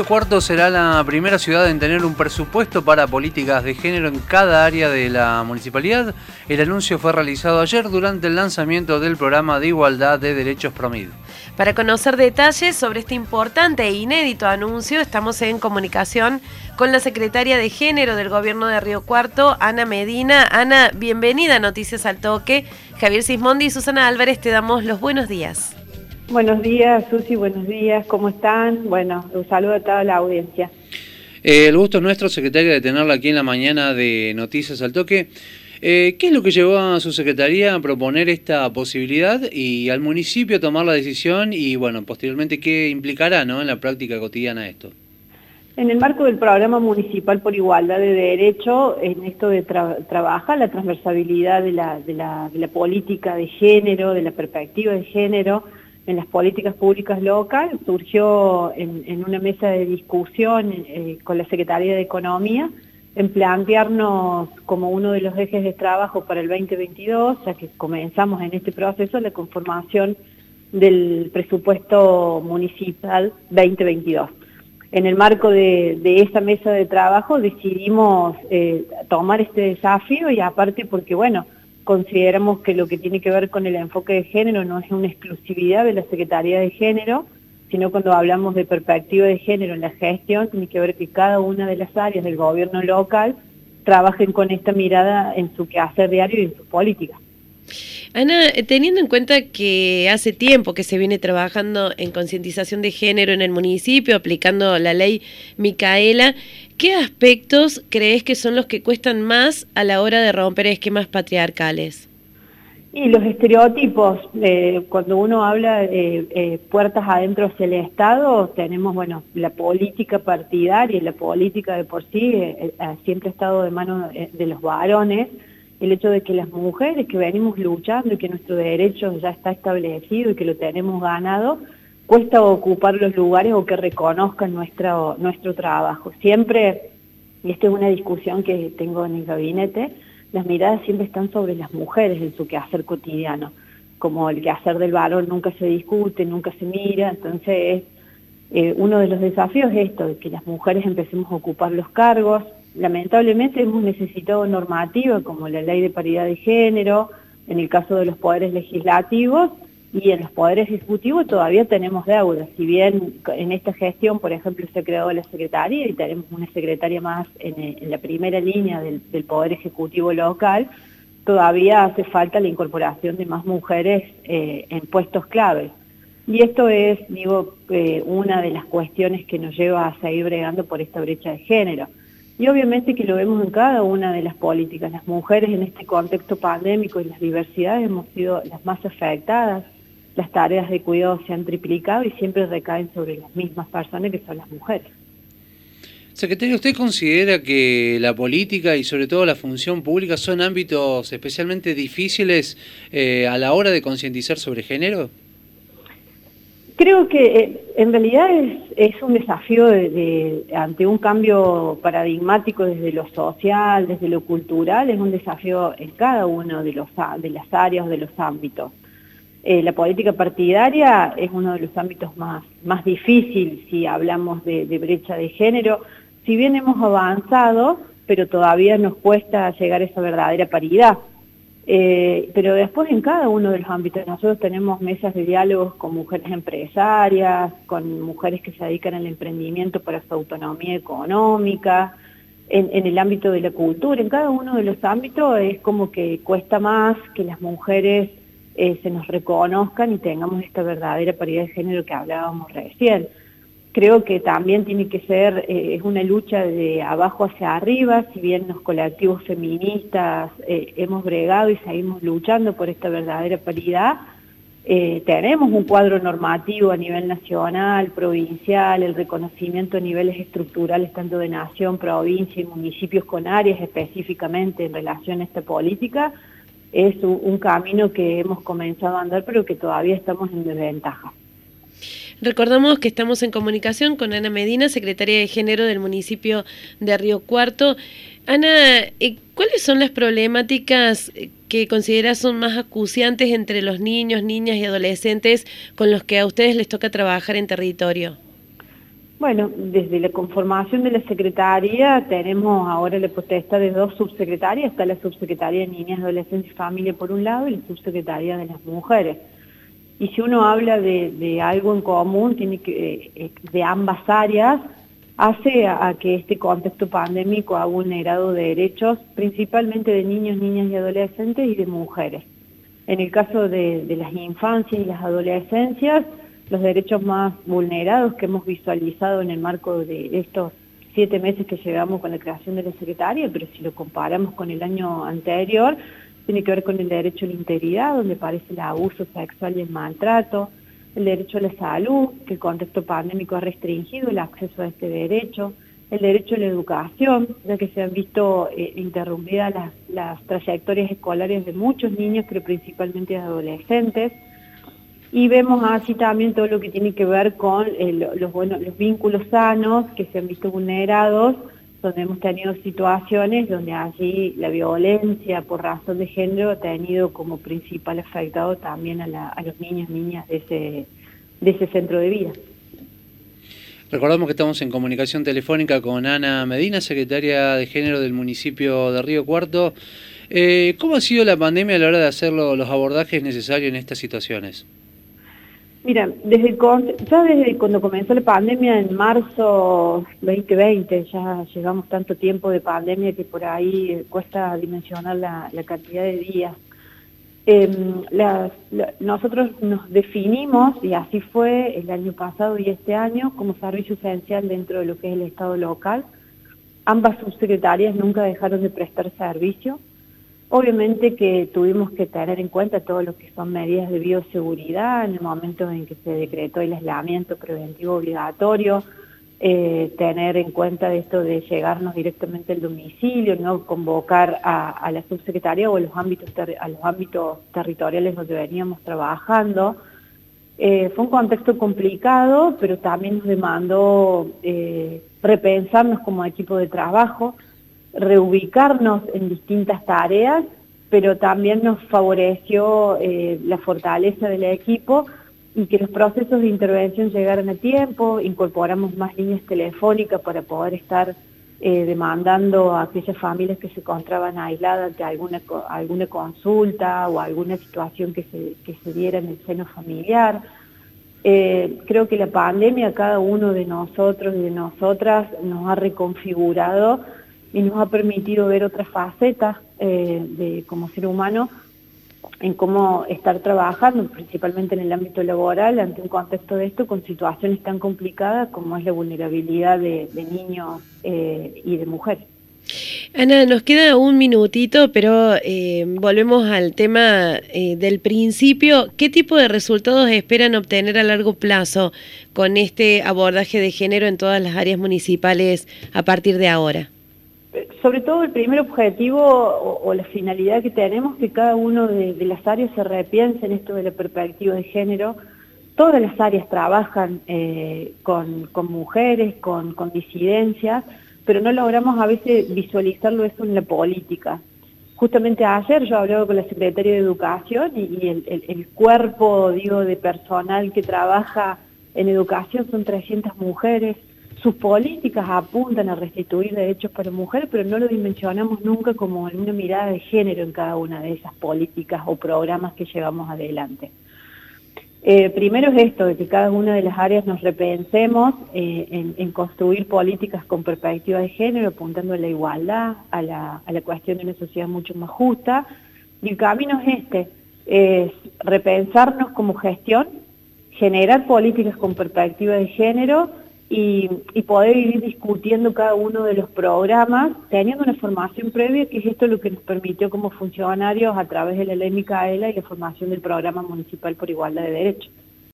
Río Cuarto será la primera ciudad en tener un presupuesto para políticas de género en cada área de la municipalidad. El anuncio fue realizado ayer durante el lanzamiento del programa de igualdad de derechos PROMID. Para conocer detalles sobre este importante e inédito anuncio, estamos en comunicación con la secretaria de Género del Gobierno de Río Cuarto, Ana Medina. Ana, bienvenida a Noticias al Toque. Javier Sismondi y Susana Álvarez, te damos los buenos días. Buenos días, Susi, buenos días, ¿cómo están? Bueno, un saludo a toda la audiencia. Eh, el gusto es nuestro, secretaria, de tenerla aquí en la mañana de Noticias al Toque. Eh, ¿Qué es lo que llevó a su secretaría a proponer esta posibilidad y al municipio a tomar la decisión y, bueno, posteriormente qué implicará ¿no? en la práctica cotidiana esto? En el marco del programa municipal por igualdad de derecho, en esto de trabaja la transversabilidad de la, de, la, de la política de género, de la perspectiva de género, en las políticas públicas locales, surgió en, una mesa de discusión eh, con la Secretaría de Economía en plantearnos como uno de los ejes de trabajo para el 2022, ya que comenzamos en este proceso la conformación del presupuesto municipal 2022. En el marco de, esa mesa de trabajo decidimos eh, tomar este desafío y aparte porque, bueno, consideramos que lo que tiene que ver con el enfoque de género no es una exclusividad de la Secretaría de Género, sino cuando hablamos de perspectiva de género en la gestión, tiene que ver que cada una de las áreas del gobierno local trabajen con esta mirada en su quehacer diario y en su política. Ana, eh, teniendo en cuenta que hace tiempo que se viene trabajando en concientización de género en el municipio, aplicando la ley Micaela, ¿qué aspectos crees que son los que cuestan más a la hora de romper esquemas patriarcales? Y los estereotipos, eh, cuando uno habla de eh, puertas adentro hacia el Estado, tenemos, bueno, la política partidaria la política de por sí siempre ha estado de mano de los varones, el hecho de que las mujeres que venimos luchando y que nuestro derecho ya está establecido y que lo tenemos ganado, cuesta ocupar los lugares o que reconozcan nuestro, nuestro trabajo. Siempre, y esta es una discusión que tengo en el gabinete, las miradas siempre están sobre las mujeres en su quehacer cotidiano, como el quehacer del varón nunca se discute, nunca se mira, entonces eh, uno de los desafíos es esto, de que las mujeres empecemos a ocupar los cargos, lamentablemente hemos necesitado normativa como la ley de paridad de género, en el caso de los poderes legislativos, y en los poderes ejecutivos todavía tenemos deudas. Si bien en esta gestión, por ejemplo, se ha creado la secretaría y tenemos una secretaria más en, la primera línea del, Poder Ejecutivo local, todavía hace falta la incorporación de más mujeres eh, en puestos claves. Y esto es, digo, eh, una de las cuestiones que nos lleva a seguir bregando por esta brecha de género. Y obviamente que lo vemos en cada una de las políticas. Las mujeres en este contexto pandémico y las diversidades hemos sido las más afectadas. Las tareas de cuidado se han triplicado y siempre recaen sobre las mismas personas que son las mujeres. Secretario, ¿usted considera que la política y sobre todo la función pública son ámbitos especialmente difíciles eh, a la hora de concientizar sobre género? Creo que eh, en realidad es, un desafío ante un cambio paradigmático desde lo social, desde lo cultural, es un desafío en cada uno de, los, de las áreas, de los ámbitos. Eh, la política partidaria es uno de los ámbitos más, más difíciles si hablamos de brecha de género. Si bien hemos avanzado, pero todavía nos cuesta llegar a esa verdadera paridad. Eh, pero después en cada uno de los ámbitos, nosotros tenemos mesas de diálogos con mujeres empresarias, con mujeres que se dedican al emprendimiento para su autonomía económica, en, el ámbito de la cultura, en cada uno de los ámbitos es como que cuesta más que las mujeres eh, se nos reconozcan y tengamos esta verdadera paridad de género que hablábamos recién creo que también tiene que ser, eh, es una lucha de abajo hacia arriba, si bien los colectivos feministas eh, hemos bregado y seguimos luchando por esta verdadera paridad, eh, tenemos un cuadro normativo a nivel nacional, provincial, el reconocimiento a niveles estructurales tanto de nación, provincia y municipios con áreas específicamente en relación a esta política, es un camino que hemos comenzado a andar pero que todavía estamos en desventaja. Recordamos que estamos en comunicación con Ana Medina, secretaria de Género del municipio de Río Cuarto. Ana, eh, ¿cuáles son las problemáticas que consideras son más acuciantes entre los niños, niñas y adolescentes con los que a ustedes les toca trabajar en territorio? Bueno, desde la conformación de la Secretaría tenemos ahora la potestad de dos subsecretarias, está la Subsecretaría de Niñas, Adolescencia y Familia por un lado y la Subsecretaría de las Mujeres. Y si uno habla de, algo en común, que, eh, de ambas áreas, hace a, que este contexto pandémico ha vulnerado derechos principalmente de niños, niñas y adolescentes y de mujeres. En el caso de las infancias y las adolescencias, los derechos más vulnerados que hemos visualizado en el marco de estos siete meses que llevamos con la creación de la Secretaría, pero si lo comparamos con el año anterior, tiene que ver con el derecho a la integridad, donde aparece el abuso sexual y el maltrato, el derecho a la salud, que el contexto pandémico ha restringido el acceso a este derecho, el derecho a la educación, ya que se han visto eh, interrumpidas las, las trayectorias escolares de muchos niños, pero principalmente de adolescentes, y vemos así también todo lo que tiene que ver con eh, los, buenos, los vínculos sanos que se han visto vulnerados, donde hemos tenido situaciones donde allí la violencia por razón de género ha tenido como principal afectado también a, los niños y niñas de ese, de ese centro de vida. Recordamos que estamos en comunicación telefónica con Ana Medina, secretaria de Género del municipio de Río Cuarto. Eh, ¿Cómo ha sido la pandemia a la hora de hacer los abordajes necesarios en estas situaciones? Mira, desde ya desde cuando comenzó la pandemia en marzo 2020, ya llegamos tanto tiempo de pandemia que por ahí cuesta dimensionar la, cantidad de días. Em, nosotros nos definimos, y así fue el año pasado y este año, como servicio esencial dentro de lo que es el Estado local. Ambas subsecretarias nunca dejaron de prestar servicio Obviamente que tuvimos que tener en cuenta todo lo que son medidas de bioseguridad en el momento en que se decretó el aislamiento preventivo obligatorio, eh, tener en cuenta esto de llegarnos directamente al domicilio, no convocar a, la subsecretaria o a los ámbitos, a los ámbitos territoriales donde veníamos trabajando. Eh, fue un contexto complicado, pero también nos demandó eh, repensarnos como equipo de trabajo, reubicarnos en distintas tareas, pero también nos favoreció eh, la fortaleza del equipo y que los procesos de intervención llegaran a tiempo, incorporamos más líneas telefónicas para poder estar eh, demandando a aquellas familias que se encontraban aisladas de alguna, alguna consulta o alguna situación que se, que se diera en el seno familiar. Eh, creo que la pandemia cada uno de nosotros y de nosotras nos ha reconfigurado y nos ha permitido ver otras facetas eh, de, como ser humano en cómo estar trabajando, principalmente en el ámbito laboral, ante un contexto de esto, con situaciones tan complicadas como es la vulnerabilidad de, niños eh, y de mujeres. Ana, nos queda un minutito, pero eh, volvemos al tema del principio. ¿Qué tipo de resultados esperan obtener a largo plazo con este abordaje de género en todas las áreas municipales a partir de ahora? Sobre todo el primer objetivo o, la finalidad que tenemos, que cada uno de, las áreas se repiense en esto de la perspectiva de género. Todas las áreas trabajan eh, con, mujeres, con, disidencias, pero no logramos a veces visualizarlo eso en la política. Justamente ayer yo hablaba con la Secretaria de Educación y, el, el, cuerpo, digo, de personal que trabaja en educación son 300 mujeres, sus políticas apuntan a restituir derechos para mujeres, pero no lo dimensionamos nunca como una mirada de género en cada una de esas políticas o programas que llevamos adelante. Eh, primero es esto, de que cada una de las áreas nos repensemos eh, en, construir políticas con perspectiva de género, apuntando a la igualdad, a la, a la cuestión de una sociedad mucho más justa. Y el camino es este, es repensarnos como gestión, generar políticas con perspectiva de género, y, poder ir discutiendo cada uno de los programas, teniendo una formación previa, que es esto lo que nos permitió como funcionarios a través de la ley Micaela y la formación del programa municipal por igualdad de derechos.